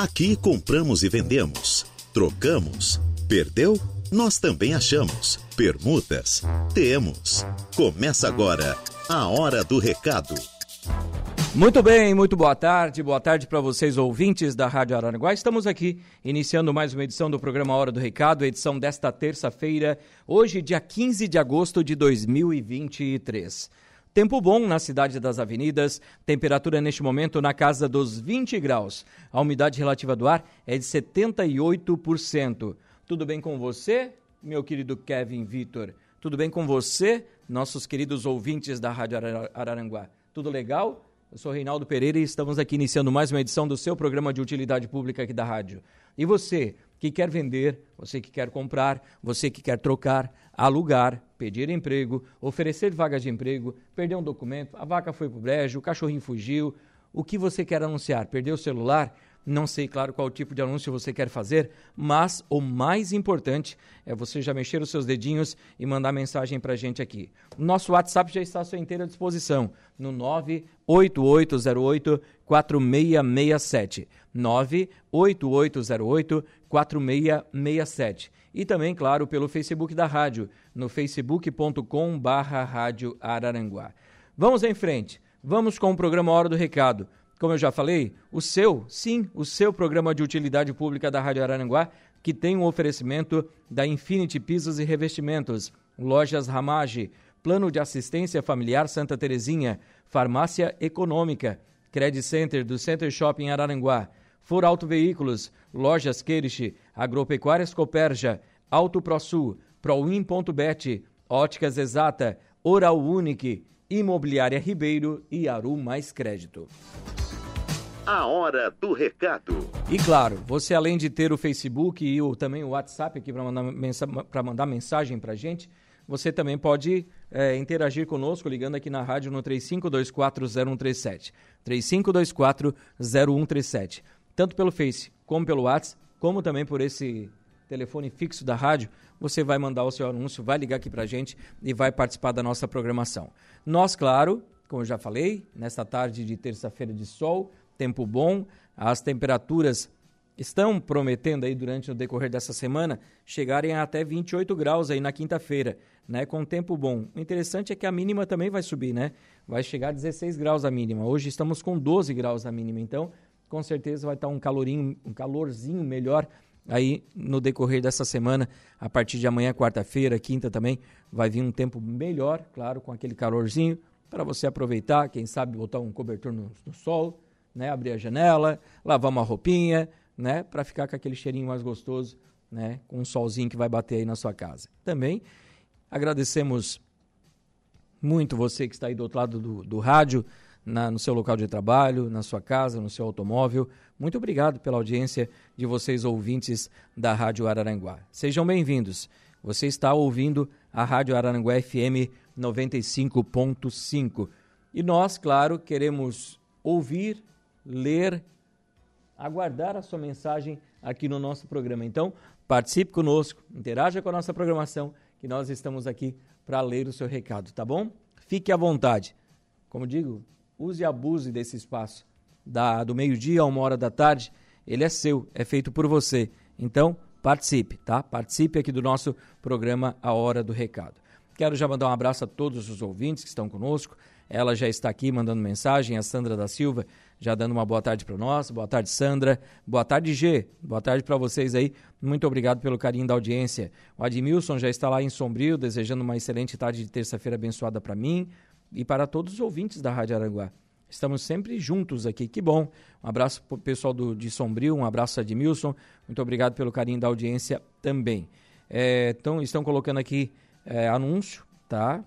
Aqui compramos e vendemos, trocamos, perdeu? Nós também achamos. Permutas? Temos. Começa agora a Hora do Recado. Muito bem, muito boa tarde. Boa tarde para vocês, ouvintes da Rádio Araranguá. Estamos aqui iniciando mais uma edição do programa Hora do Recado, edição desta terça-feira, hoje, dia 15 de agosto de 2023. Tempo bom na cidade das avenidas, temperatura neste momento na casa dos 20 graus. A umidade relativa do ar é de 78%. Tudo bem com você, meu querido Kevin Vitor? Tudo bem com você, nossos queridos ouvintes da Rádio Araranguá? Tudo legal? Eu sou Reinaldo Pereira e estamos aqui iniciando mais uma edição do seu programa de utilidade pública aqui da rádio. E você que quer vender, você que quer comprar, você que quer trocar, alugar, pedir emprego, oferecer vagas de emprego, perder um documento, a vaca foi pro brejo, o cachorrinho fugiu, o que você quer anunciar? Perdeu o celular? Não sei, claro, qual tipo de anúncio você quer fazer, mas o mais importante é você já mexer os seus dedinhos e mandar mensagem para a gente aqui. Nosso WhatsApp já está à sua inteira disposição no 98808 4667. 98808 4667. E também, claro, pelo Facebook da rádio, no facebook.com barra Rádio Araranguá. Vamos em frente, vamos com o programa Hora do Recado. Como eu já falei, o seu, sim, o seu programa de utilidade pública da Rádio Araranguá, que tem um oferecimento da Infinity Pisos e Revestimentos, Lojas Ramage, Plano de Assistência Familiar Santa Terezinha, Farmácia Econômica, Credit Center do Center Shopping Araranguá, For Auto Veículos, Lojas Queirich, Agropecuárias Coperja, Auto ProSul, Proin.bet, Óticas Exata, Oral Unique, Imobiliária Ribeiro e Aru Mais Crédito. A hora do recado. E claro, você além de ter o Facebook e o, também o WhatsApp aqui para mandar, mandar mensagem para gente, você também pode é, interagir conosco ligando aqui na rádio no 35240137. 35240137. Tanto pelo Face como pelo WhatsApp, como também por esse telefone fixo da rádio, você vai mandar o seu anúncio, vai ligar aqui para gente e vai participar da nossa programação. Nós, claro, como eu já falei, nesta tarde de terça-feira de sol, tempo bom, as temperaturas estão prometendo aí durante o decorrer dessa semana chegarem a até 28 graus aí na quinta-feira, né, com tempo bom. O interessante é que a mínima também vai subir, né? Vai chegar a 16 graus a mínima. Hoje estamos com 12 graus a mínima, então com certeza vai estar um calorinho, um calorzinho melhor aí no decorrer dessa semana, a partir de amanhã, quarta-feira, quinta também, vai vir um tempo melhor, claro, com aquele calorzinho, para você aproveitar, quem sabe botar um cobertor no, no sol, né, abrir a janela, lavar uma roupinha, né, para ficar com aquele cheirinho mais gostoso, né, com um solzinho que vai bater aí na sua casa. Também agradecemos muito você que está aí do outro lado do, do rádio, na, no seu local de trabalho, na sua casa, no seu automóvel. Muito obrigado pela audiência de vocês ouvintes da Rádio Araranguá. Sejam bem-vindos. Você está ouvindo a Rádio Araranguá FM 95.5. E nós, claro, queremos ouvir ler, aguardar a sua mensagem aqui no nosso programa. Então, participe conosco, interaja com a nossa programação, que nós estamos aqui para ler o seu recado, tá bom? Fique à vontade. Como digo, use e abuse desse espaço. Da, do meio-dia a uma hora da tarde, ele é seu, é feito por você. Então, participe, tá? Participe aqui do nosso programa A Hora do Recado. Quero já mandar um abraço a todos os ouvintes que estão conosco. Ela já está aqui mandando mensagem, a Sandra da Silva já dando uma boa tarde para nós. Boa tarde, Sandra. Boa tarde, G. Boa tarde para vocês aí. Muito obrigado pelo carinho da audiência. O Admilson já está lá em Sombrio, desejando uma excelente tarde de terça-feira abençoada para mim e para todos os ouvintes da Rádio Aranguá. Estamos sempre juntos aqui, que bom. Um abraço para o pessoal do, de Sombrio, um abraço a. Muito obrigado pelo carinho da audiência também. É, então, estão colocando aqui é, anúncio, tá?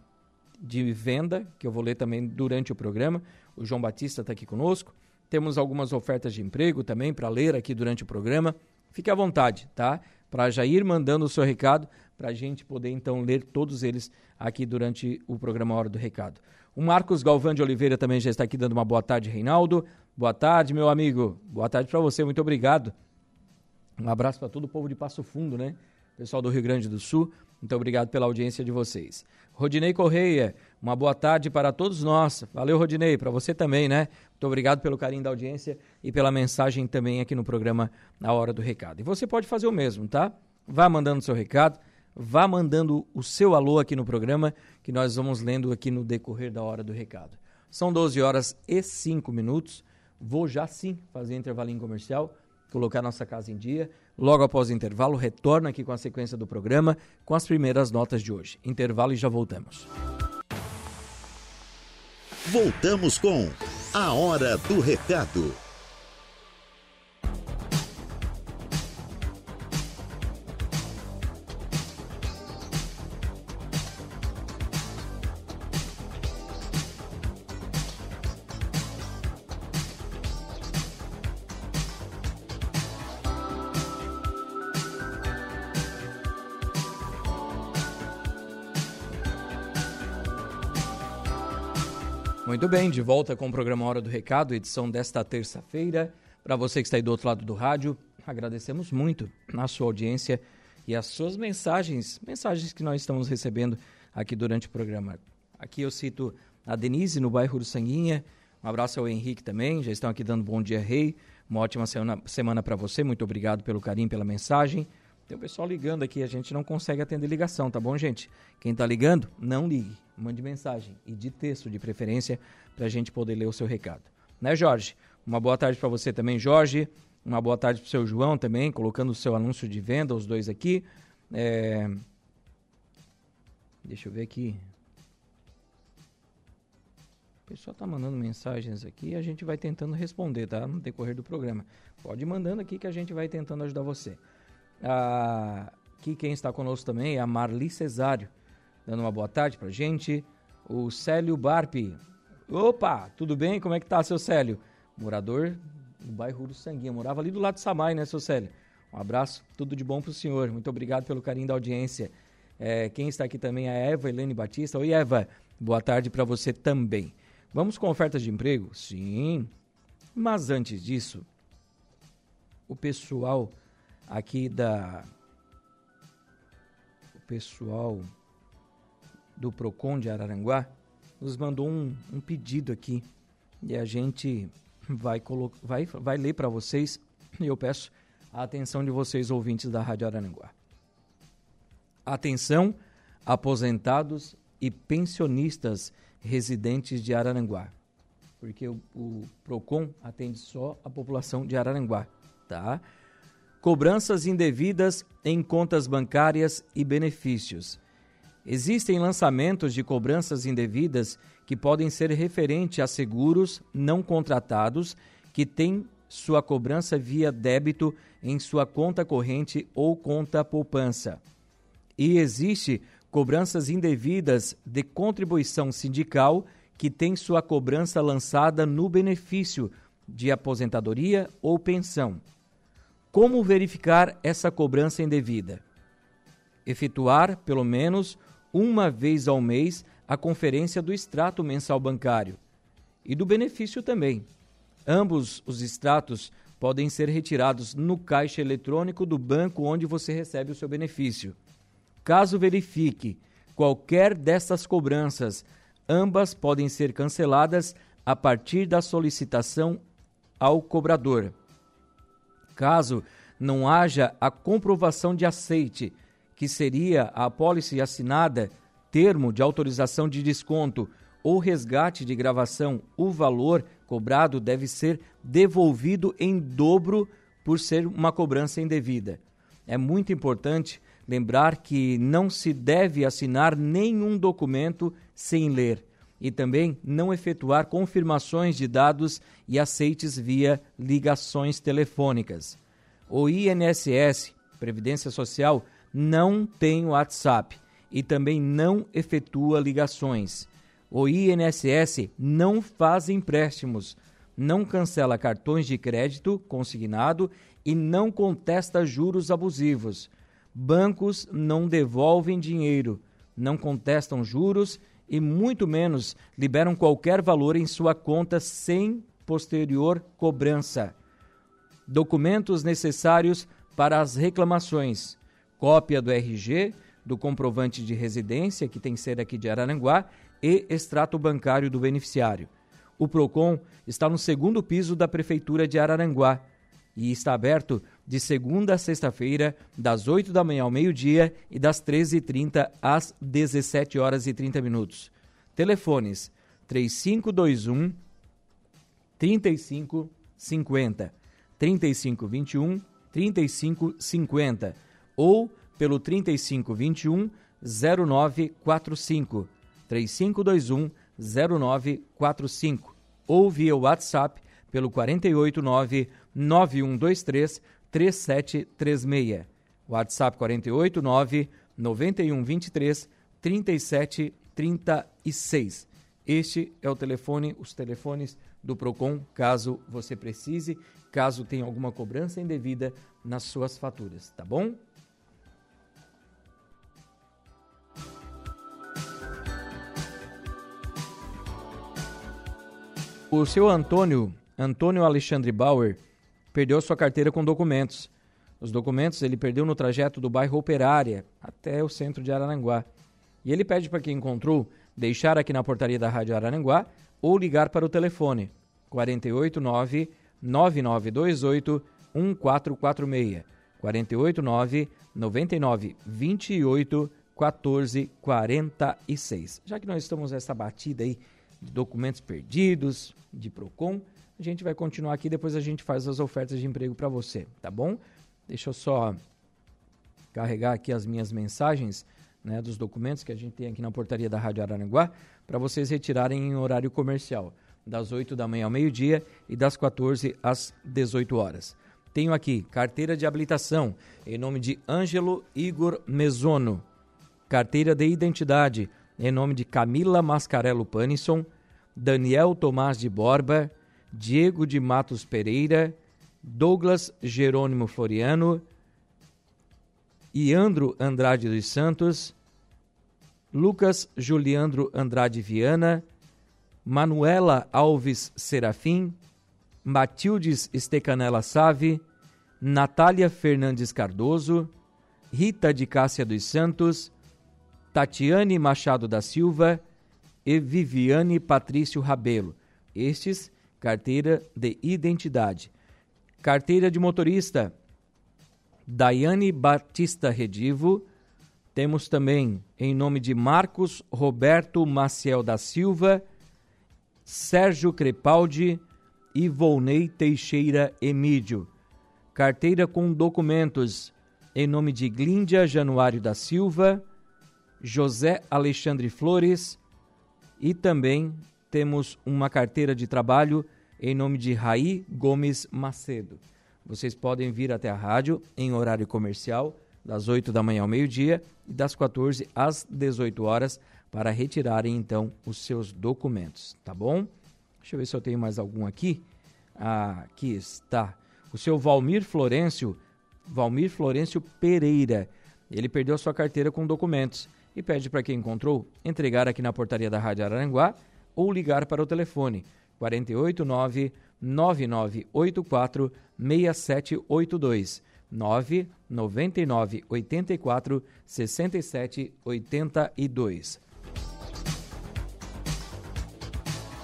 De venda, que eu vou ler também durante o programa. O João Batista está aqui conosco. Temos algumas ofertas de emprego também para ler aqui durante o programa. Fique à vontade, tá? Para já ir mandando o seu recado, para a gente poder então ler todos eles aqui durante o programa Hora do Recado. O Marcos Galvão de Oliveira também já está aqui dando uma boa tarde, Reinaldo. Boa tarde, meu amigo. Boa tarde para você, muito obrigado. Um abraço para todo o povo de Passo Fundo, né? Pessoal do Rio Grande do Sul. Muito obrigado pela audiência de vocês. Rodinei Correia, uma boa tarde para todos nós. Valeu, Rodinei, para você também, né? Muito obrigado pelo carinho da audiência e pela mensagem também aqui no programa Na Hora do Recado. E você pode fazer o mesmo, tá? Vá mandando seu recado, vá mandando o seu alô aqui no programa, que nós vamos lendo aqui no decorrer da Hora do Recado. São 12 horas e 5 minutos. Vou já sim fazer intervalinho comercial, colocar nossa casa em dia. Logo após o intervalo, retorno aqui com a sequência do programa, com as primeiras notas de hoje. Intervalo e já voltamos. Voltamos com a Hora do Recado. Muito bem, de volta com o programa Hora do Recado, edição desta terça-feira. Para você que está aí do outro lado do rádio, agradecemos muito a sua audiência e as suas mensagens, mensagens que nós estamos recebendo aqui durante o programa. Aqui eu cito a Denise, no bairro do Sanguinha. Um abraço ao Henrique também, já estão aqui dando bom dia, Rei. Uma ótima semana, para você, muito obrigado pelo carinho, pela mensagem. Tem o pessoal ligando aqui, a gente não consegue atender ligação, tá bom, gente? Quem está ligando, não ligue mande mensagem e de texto de preferência para a gente poder ler o seu recado. Né, Jorge? Uma boa tarde para você também, Jorge. Uma boa tarde para o seu João também, colocando o seu anúncio de venda, os dois aqui. É... Deixa eu ver aqui. O pessoal tá mandando mensagens aqui e a gente vai tentando responder, tá? No decorrer do programa. Pode ir mandando aqui que a gente vai tentando ajudar você. Aqui quem está conosco também é a Marli Cesário dando uma boa tarde pra gente. O Célio Barpi. Opa, tudo bem? Como é que tá, seu Célio? Morador do bairro do Sanguinha. Morava ali do lado do Samai, né, seu Célio? Um abraço, tudo de bom pro senhor. Muito obrigado pelo carinho da audiência. É, quem está aqui também é a Eva Helene Batista. Oi, Eva. Boa tarde para você também. Vamos com ofertas de emprego? Sim. Mas antes disso, o pessoal aqui da. O pessoal do PROCON de Araranguá nos mandou um, um pedido aqui e a gente vai, vai, vai ler para vocês e eu peço a atenção de vocês, ouvintes da Rádio Araranguá. Atenção, aposentados e pensionistas residentes de Araranguá, porque o, o PROCON atende só a população de Araranguá, tá? Cobranças indevidas em contas bancárias e benefícios Existem lançamentos de cobranças indevidas que podem ser referente a seguros não contratados que têm sua cobrança via débito em sua conta corrente ou conta poupança. E existe cobranças indevidas de contribuição sindical que tem sua cobrança lançada no benefício de aposentadoria ou pensão. Como verificar essa cobrança indevida? Efetuar, pelo menos, uma vez ao mês a conferência do extrato mensal bancário e do benefício também. Ambos os extratos podem ser retirados no caixa eletrônico do banco onde você recebe o seu benefício. Caso verifique qualquer dessas cobranças, ambas podem ser canceladas a partir da solicitação ao cobrador. Caso não haja a comprovação de aceite que seria a apólice assinada, termo de autorização de desconto ou resgate de gravação, o valor cobrado deve ser devolvido em dobro por ser uma cobrança indevida. É muito importante lembrar que não se deve assinar nenhum documento sem ler e também não efetuar confirmações de dados e aceites via ligações telefônicas. O INSS, Previdência Social, não tem WhatsApp e também não efetua ligações. O INSS não faz empréstimos, não cancela cartões de crédito consignado e não contesta juros abusivos. Bancos não devolvem dinheiro, não contestam juros e muito menos liberam qualquer valor em sua conta sem posterior cobrança. Documentos necessários para as reclamações: cópia do RG, do comprovante de residência, que tem sede aqui de Araranguá, e extrato bancário do beneficiário. O PROCON está no segundo piso da Prefeitura de Araranguá e está aberto de segunda a sexta-feira, das 8 da manhã ao meio-dia e das 13h30 às 17 horas e 30 minutos. Telefones 3521 3550 3521 3550 ou pelo 3521 0945 3521 0945 ou via WhatsApp pelo 489 9123 3736. WhatsApp 489 9123 3736. Este é o telefone, os telefones do Procon, caso você precise, caso tenha alguma cobrança indevida nas suas faturas, tá bom? O seu Antônio, Antônio Alexandre Bauer, perdeu sua carteira com documentos. Os documentos ele perdeu no trajeto do bairro Operária até o centro de Araranguá. E ele pede para quem encontrou deixar aqui na portaria da Rádio Araranguá ou ligar para o telefone 489 9928 1446 489 99 28 14 46. Já que nós estamos nessa batida aí de documentos perdidos, de Procon. A gente vai continuar aqui, depois a gente faz as ofertas de emprego para você, tá bom? Deixa eu só carregar aqui as minhas mensagens né, dos documentos que a gente tem aqui na portaria da Rádio Araranguá para vocês retirarem em horário comercial, das 8 da manhã ao meio-dia e das 14 às 18 horas. Tenho aqui carteira de habilitação em nome de Ângelo Igor Mesono, carteira de identidade em nome de Camila Mascarello Panisson, Daniel Tomás de Borba, Diego de Matos Pereira, Douglas Jerônimo Floriano, Iandro Andrade dos Santos, Lucas Juliandro Andrade Viana, Manuela Alves Serafim, Matildes Estecanela Save, Natália Fernandes Cardoso, Rita de Cássia dos Santos, Tatiane Machado da Silva e Viviane Patrício Rabelo. Estes, carteira de identidade. Carteira de motorista, Daiane Batista Redivo. Temos também, em nome de Marcos Roberto Maciel da Silva, Sérgio Crepaldi e Volney Teixeira Emídio. Carteira com documentos, em nome de Glíndia Januário da Silva, José Alexandre Flores e também temos uma carteira de trabalho em nome de Raí Gomes Macedo. Vocês podem vir até a rádio em horário comercial, das 8 da manhã ao meio-dia e das 14 às 18 horas, para retirarem então os seus documentos, tá bom? Deixa eu ver se eu tenho mais algum aqui. Ah, aqui está. O seu Valmir Florencio, Valmir Florencio Pereira. Ele perdeu a sua carteira com documentos e pede para quem encontrou entregar aqui na portaria da Rádio Araranguá ou ligar para o telefone 489 9984 6782 999 84 67 82.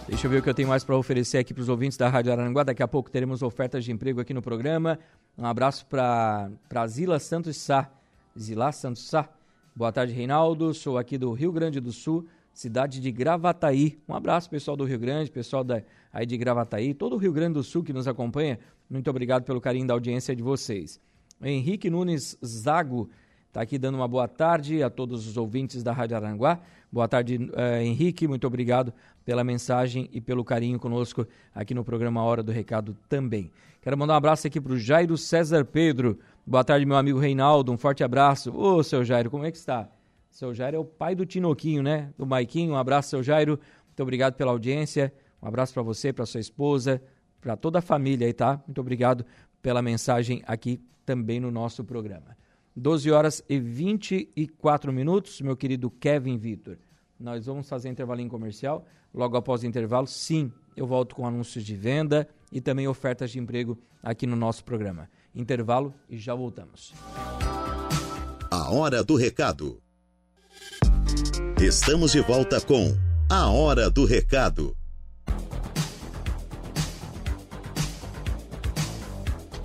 Deixa eu ver o que eu tenho mais para oferecer aqui para os ouvintes da Rádio Araranguá. Daqui a pouco teremos ofertas de emprego aqui no programa. Um abraço para Zila Santos Sá. Zila Santos Sá Boa tarde, Reinaldo. Sou aqui do Rio Grande do Sul, cidade de Gravataí. Um abraço, pessoal do Rio Grande, pessoal da, aí de Gravataí, todo o Rio Grande do Sul que nos acompanha. Muito obrigado pelo carinho da audiência de vocês. Henrique Nunes Zago está aqui dando uma boa tarde a todos os ouvintes da Rádio Aranguá. Boa tarde, uh, Henrique. Muito obrigado pela mensagem e pelo carinho conosco aqui no programa Hora do Recado também. Quero mandar um abraço aqui para o Jairo César Pedro, Boa tarde, meu amigo Reinaldo. Um forte abraço. Ô, seu Jairo, como é que está? Seu Jairo é o pai do Tinoquinho, né? Do Maiquinho. Um abraço, seu Jairo. Muito obrigado pela audiência. Um abraço para você, para sua esposa, para toda a família aí, tá? Muito obrigado pela mensagem aqui também no nosso programa. 12 horas e 24 minutos, meu querido Kevin Vitor. Nós vamos fazer intervalinho comercial. Logo após o intervalo, sim, eu volto com anúncios de venda e também ofertas de emprego aqui no nosso programa. Intervalo e já voltamos. A hora do recado. Estamos de volta com A Hora do Recado.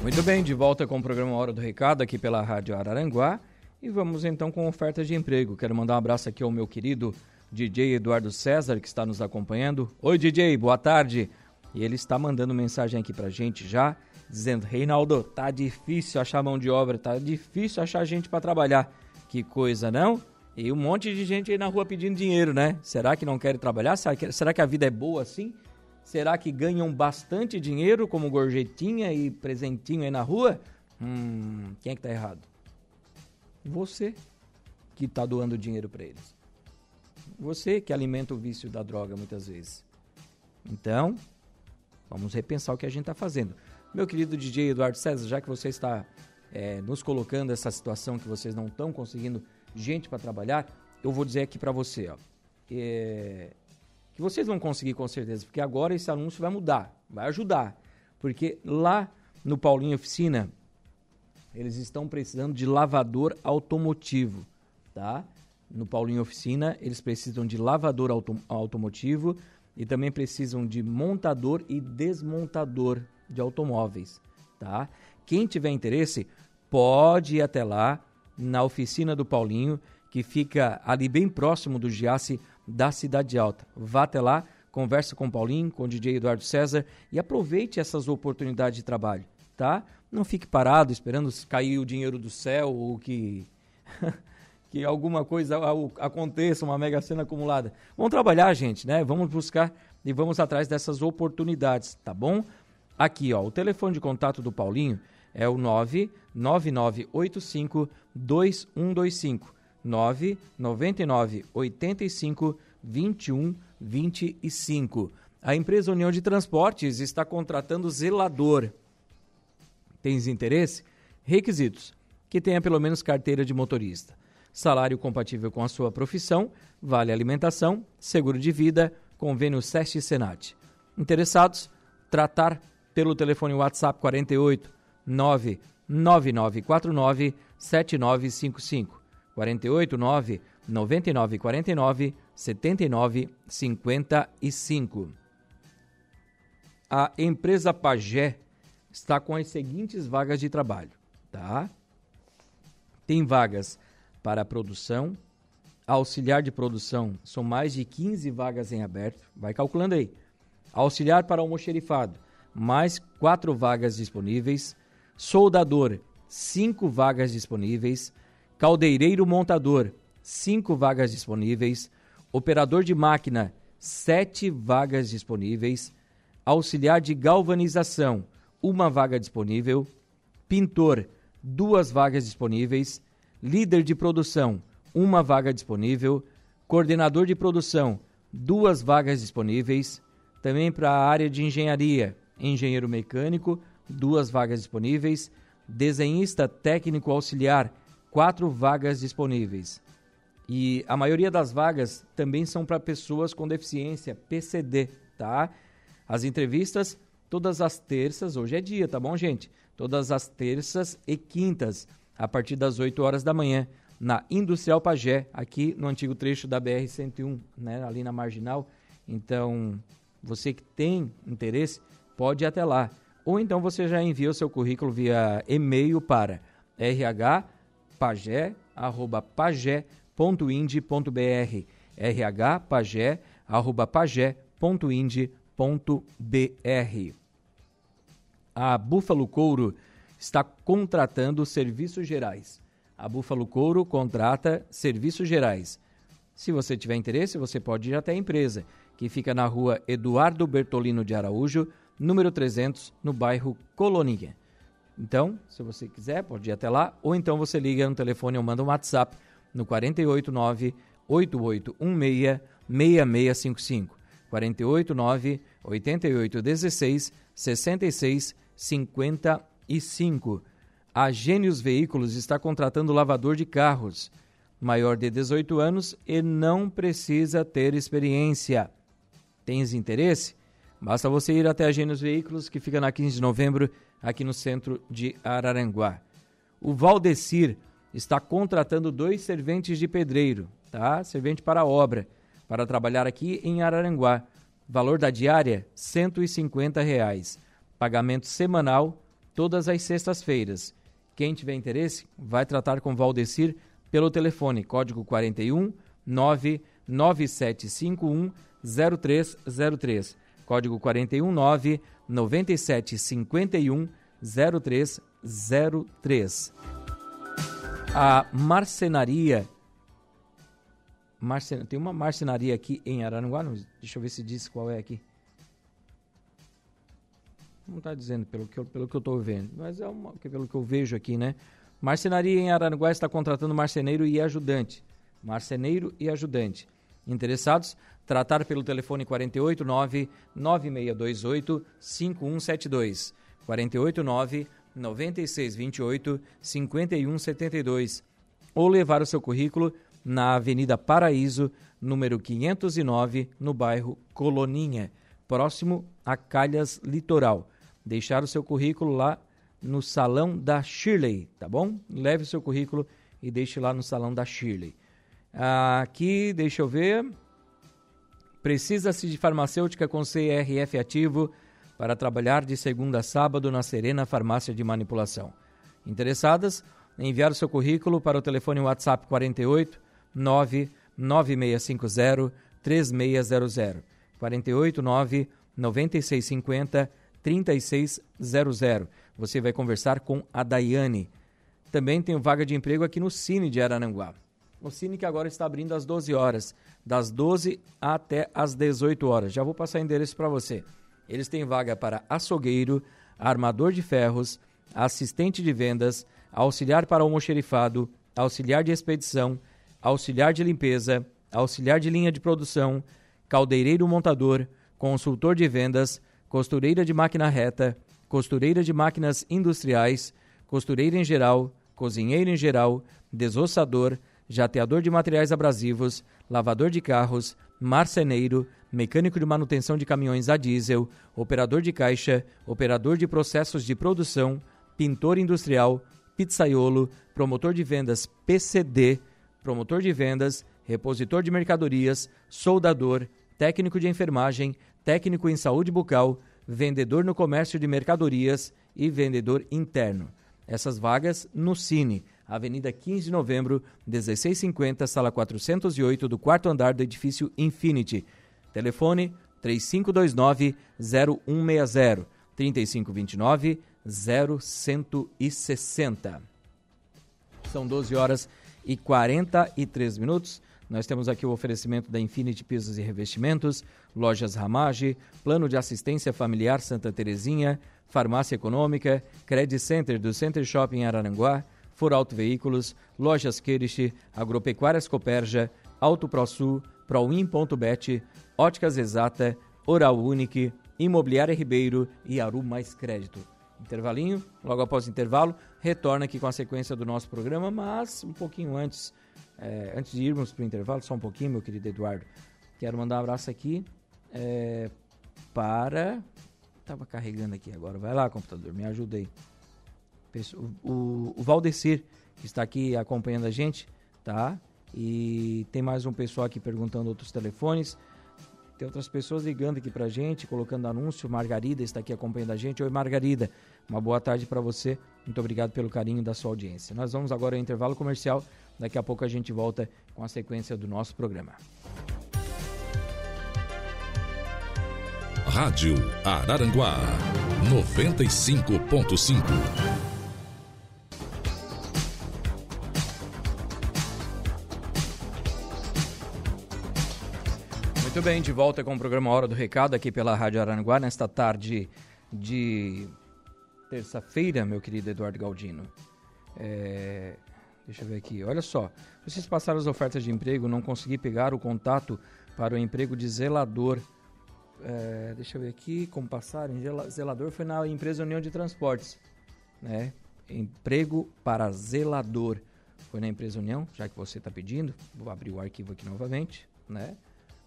Muito bem, de volta com o programa Hora do Recado aqui pela Rádio Araranguá. E vamos então com ofertas de emprego. Quero mandar um abraço aqui ao meu querido DJ Eduardo César, que está nos acompanhando. Oi, DJ, boa tarde. E ele está mandando mensagem aqui pra gente já, dizendo: Reinaldo, tá difícil achar mão de obra, tá difícil achar gente para trabalhar. Que coisa, não? E um monte de gente aí na rua pedindo dinheiro, né? Será que não querem trabalhar? Será que a vida é boa assim? Será que ganham bastante dinheiro como gorjetinha e presentinho aí na rua? Hum, quem é que tá errado? Você que tá doando dinheiro para eles. Você que alimenta o vício da droga muitas vezes. Então, vamos repensar o que a gente está fazendo. Meu querido DJ Eduardo César, já que você está é, nos colocando essa situação que vocês não estão conseguindo gente para trabalhar, eu vou dizer aqui para você, ó, é, que vocês vão conseguir com certeza, porque agora esse anúncio vai mudar, vai ajudar, porque lá no Paulinho Oficina eles estão precisando de lavador automotivo, tá? No Paulinho Oficina eles precisam de lavador auto automotivo e também precisam de montador e desmontador de automóveis, tá? Quem tiver interesse pode ir até lá na oficina do Paulinho, que fica ali bem próximo do Giasse da Cidade Alta. Vá até lá, converse com o Paulinho, com o DJ Eduardo César e aproveite essas oportunidades de trabalho, tá? Não fique parado esperando cair o dinheiro do céu ou que que alguma coisa aconteça, uma mega cena acumulada. Vamos trabalhar, gente, né? Vamos buscar e vamos atrás dessas oportunidades, tá bom? Aqui, ó, o telefone de contato do Paulinho é o 99985 2125 999 85 21 25. A empresa União de Transportes está contratando zelador. Tens interesse? Requisitos: que tenha pelo menos carteira de motorista, salário compatível com a sua profissão, vale alimentação, seguro de vida, convênio SEST e Senat. Interessados? Tratar pelo telefone WhatsApp 48 99949 7955 48 9 99 49 79 55. A empresa Pagé está com as seguintes vagas de trabalho, tá? Tem vagas para produção, auxiliar de produção, são mais de 15 vagas em aberto, vai calculando aí. Auxiliar para almoxerifado, mais quatro vagas disponíveis. Soldador, cinco vagas disponíveis. Caldeireiro montador, cinco vagas disponíveis. Operador de máquina, sete vagas disponíveis. Auxiliar de galvanização, uma vaga disponível. Pintor, duas vagas disponíveis. Líder de produção, uma vaga disponível. Coordenador de produção, duas vagas disponíveis. Também para a área de engenharia, engenheiro mecânico, duas vagas disponíveis. Desenhista técnico auxiliar, quatro vagas disponíveis. E a maioria das vagas também são para pessoas com deficiência, PCD, tá? As entrevistas todas as terças, hoje é dia, tá bom, gente? Todas as terças e quintas, a partir das 8 horas da manhã, na Industrial Pagé, aqui no antigo trecho da BR-101, né, ali na Marginal. Então, você que tem interesse, pode ir até lá. Ou então você já envia o seu currículo via e-mail para rhpagé.ind.br rhpagé.ind.br A Búfalo Couro está contratando serviços gerais. A Búfalo Couro contrata serviços gerais. Se você tiver interesse, você pode ir até a empresa, que fica na rua Eduardo Bertolino de Araújo, número 300, no bairro Coloninha. Então, se você quiser, pode ir até lá, ou então você liga no telefone ou manda um WhatsApp no 489 8816 6655. 489 8816 66 55. A Gênios Veículos está contratando lavador de carros, maior de 18 anos e não precisa ter experiência. Tens interesse? Basta você ir até a Gênios Veículos, que fica na 15 de novembro, aqui no centro de Araranguá. O Valdecir está contratando dois serventes de pedreiro. tá? Servente para obra, para trabalhar aqui em Araranguá. Valor da diária, 150 reais. Pagamento semanal, todas as sextas-feiras. Quem tiver interesse, vai tratar com Valdecir pelo telefone, código 41 99751 0303. Código 419 9751 0303. A marcenaria Marcen... Tem uma marcenaria aqui em Araranguá, deixa eu ver se diz qual é aqui. Não está dizendo pelo que eu, pelo que eu estou vendo, mas é uma, pelo que eu vejo aqui, né? Marcenaria em Araranguá está contratando marceneiro e ajudante. Marceneiro e ajudante. Interessados? Tratar pelo telefone 489 9628 5172. 489 9628 5172. Ou levar o seu currículo na Avenida Paraíso, número 509, no bairro Coloninha, próximo a Calhas Litoral. Deixar o seu currículo lá no salão da Shirley, tá bom? Leve o seu currículo e deixe lá no salão da Shirley. Aqui, deixa eu ver. Precisa-se de farmacêutica com CRF ativo para trabalhar de segunda a sábado na Serena Farmácia de Manipulação. Interessadas? Enviar seu currículo para o telefone WhatsApp 48 99650 3600. 489 9650 3600. Você vai conversar com a Daiane. Também tem vaga de emprego aqui no Cine de Araranguá. O Cine que agora está abrindo às 12 horas, das 12 até às 18 horas. Já vou passar endereço para você. Eles têm vaga para açougueiro, armador de ferros, assistente de vendas, auxiliar para almoxerifado, auxiliar de expedição, auxiliar de limpeza, auxiliar de linha de produção, caldeireiro montador, consultor de vendas, costureira de máquina reta, costureira de máquinas industriais, costureira em geral, cozinheiro em geral, desossador, jateador de materiais abrasivos, lavador de carros, marceneiro, mecânico de manutenção de caminhões a diesel, operador de caixa, operador de processos de produção, pintor industrial, pizzaiolo, promotor de vendas PCD, promotor de vendas, repositor de mercadorias, soldador, técnico de enfermagem, técnico em saúde bucal, vendedor no comércio de mercadorias e vendedor interno. Essas vagas no Cine, Avenida 15 de Novembro, 1650, sala 408 do quarto andar do edifício Infinity. Telefone 3529 0160 3529 0160. São 12 horas e 43 minutos. Nós temos aqui o oferecimento da Infinity Pisos e Revestimentos, Lojas Ramage, Plano de Assistência Familiar Santa Terezinha, Farmácia Econômica, Credit Center do Center Shopping Araranguá, For Auto Veículos, Lojas Queirich, Agropecuárias Coperja, Auto ProSul, Proin.bet, Óticas Exata, Oral Unique, Imobiliária Ribeiro e Aru Mais Crédito intervalinho, logo após o intervalo, retorna aqui com a sequência do nosso programa, mas um pouquinho antes, é, antes de irmos para o intervalo, só um pouquinho, meu querido Eduardo, quero mandar um abraço aqui é, para... Estava carregando aqui agora, vai lá computador, me ajuda aí. O, o, Valdecir, que está aqui acompanhando a gente, tá? E tem mais um pessoal aqui perguntando outros telefones. Tem outras pessoas ligando aqui pra gente, colocando anúncio. Margarida está aqui acompanhando a gente. Oi, Margarida. Uma boa tarde para você. Muito obrigado pelo carinho da sua audiência. Nós vamos agora ao intervalo comercial. Daqui a pouco a gente volta com a sequência do nosso programa. Rádio Araranguá 95.5 Muito bem, de volta com o programa Hora do Recado aqui pela Rádio Aranguá nesta tarde de terça-feira, meu querido Eduardo Galdino. É, deixa eu ver aqui, olha só. Vocês passaram as ofertas de emprego, não consegui pegar o contato para o emprego de zelador. É, deixa eu ver aqui como passaram. Zelador foi na empresa União de Transportes, né? Emprego para zelador. Foi na empresa União, já que você está pedindo. Vou abrir o arquivo aqui novamente, né?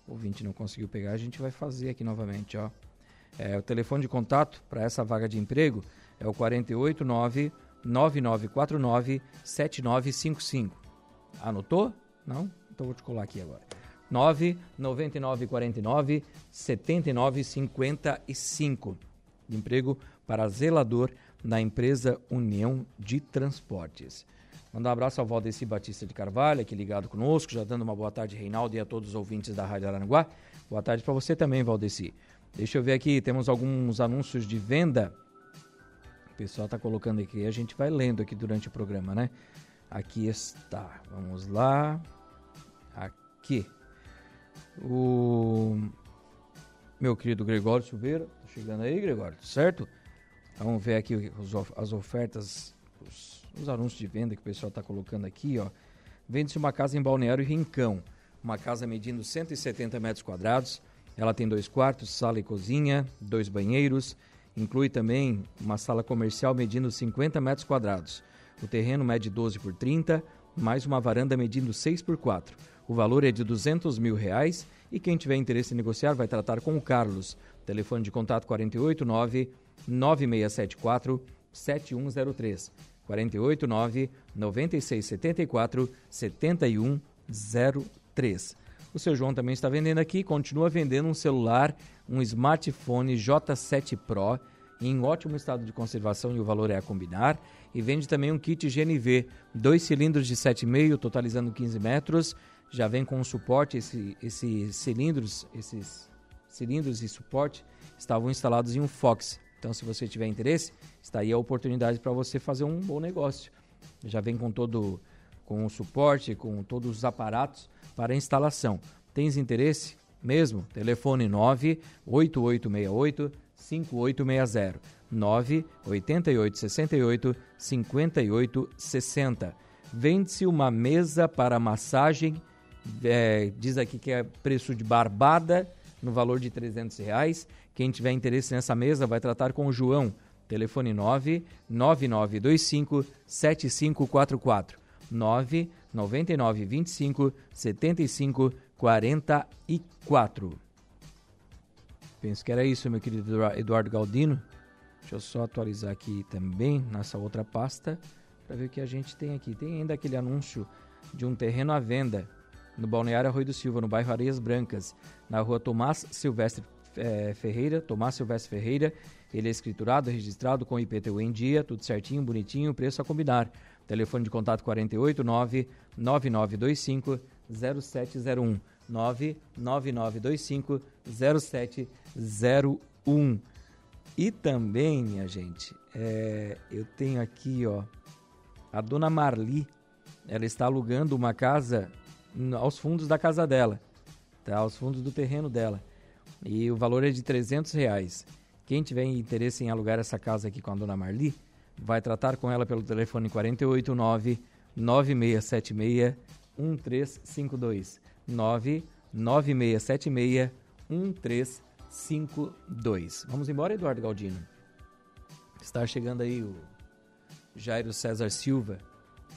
O ouvinte não conseguiu pegar, a gente vai fazer aqui novamente, ó. É, o telefone de contato para essa vaga de emprego é o 489 9949 7955. Anotou? Não? Então vou te colar aqui agora. 99949 7955. Emprego para zelador na empresa União de Transportes. Mandar um abraço ao Valdeci Batista de Carvalho, aqui ligado conosco, já dando uma boa tarde, Reinaldo, e a todos os ouvintes da Rádio Aranguá. Boa tarde para você também, Valdeci. Deixa eu ver aqui, temos alguns anúncios de venda. O pessoal está colocando aqui, a gente vai lendo aqui durante o programa, né? Aqui está, vamos lá. Aqui. O meu querido Gregório Silveira, tá chegando aí, Gregório, certo? Vamos ver aqui as ofertas, os, os anúncios de venda que o pessoal está colocando aqui, ó. Vende-se uma casa em Balneário Rincão, uma casa medindo 170 metros quadrados. Ela tem dois quartos, sala e cozinha, dois banheiros. Inclui também uma sala comercial medindo 50 metros quadrados. O terreno mede 12 por 30, mais uma varanda medindo 6 por 4. O valor é de 200 mil reais e quem tiver interesse em negociar vai tratar com o Carlos. Telefone de contato 489 9674 7103. 489 9674 7103. O seu João também está vendendo aqui, continua vendendo um celular, um smartphone J7 Pro em ótimo estado de conservação e o valor é a combinar. E vende também um kit GNV, dois cilindros de 7,5, totalizando 15 metros. Já vem com suporte, esse, esses cilindros, esses cilindros e suporte estavam instalados em um Fox. Então, se você tiver interesse, está aí a oportunidade para você fazer um bom negócio. Já vem com todo com o suporte, com todos os aparatos para instalação. Tens interesse? Mesmo? Telefone 98868 5860 98868 5860. Vende-se uma mesa para massagem, é, diz aqui que é preço de barbada, no valor de 300 reais. Quem tiver interesse nessa mesa vai tratar com o João. Telefone 99925 7544 99925 7544. Penso que era isso, meu querido Eduardo Galdino. Deixa eu só atualizar aqui também nessa outra pasta para ver o que a gente tem aqui. Tem ainda aquele anúncio de um terreno à venda no Balneário Arroio do Silva, no bairro Areias Brancas, na rua Tomás Silvestre é, Ferreira, Tomás Silvestre Ferreira. Ele é escriturado, registrado com IPTU em dia, tudo certinho, bonitinho, preço a combinar. Telefone de contato 489 9925 0701 99925 0701. E também, minha gente, é, eu tenho aqui, ó, a dona Marli, ela está alugando uma casa aos fundos da casa dela, tá? Aos fundos do terreno dela. E o valor é de 300 reais. Quem tiver interesse em alugar essa casa aqui com a dona Marli, vai tratar com ela pelo telefone 489 9676 1352. 99676 1352. Vamos embora, Eduardo Galdino. Está chegando aí o Jairo César Silva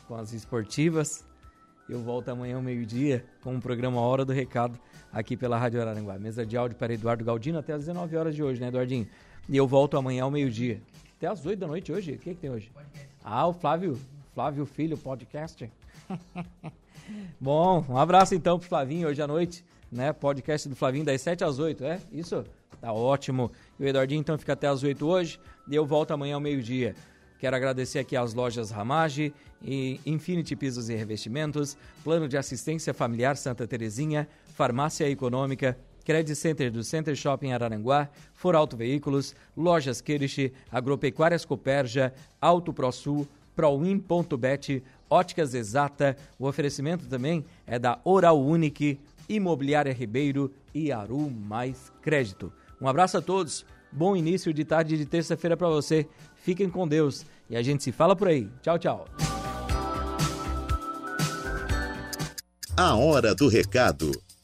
com as esportivas. Eu volto amanhã ao meio-dia com o programa Hora do Recado aqui pela Rádio Araranguá. Mesa de áudio para Eduardo Galdino até às 19 horas de hoje, né, Eduardinho? E eu volto amanhã ao meio-dia. Até às 8 da noite hoje? O que, é que tem hoje? Podcast. Ah, o Flávio, Flávio Filho, podcast. Bom, um abraço então pro Flavinho hoje à noite, né? Podcast do Flavinho das 7 às 8, é? Isso? Tá ótimo. E o Eduardinho então fica até às 8 hoje e eu volto amanhã ao meio-dia. Quero agradecer aqui às lojas Ramage e Infinity Pisos e Revestimentos, Plano de Assistência Familiar Santa Terezinha, Farmácia Econômica, Credit Center do Center Shopping Araranguá, For Auto Veículos, Lojas Kirish, Agropecuárias Coperja, Auto ProSul, Prowin.bet, Óticas Exata. O oferecimento também é da Oral Unique, Imobiliária Ribeiro e Aru Mais Crédito. Um abraço a todos. Bom início de tarde de terça-feira para você. Fiquem com Deus e a gente se fala por aí. Tchau, tchau. A hora do recado.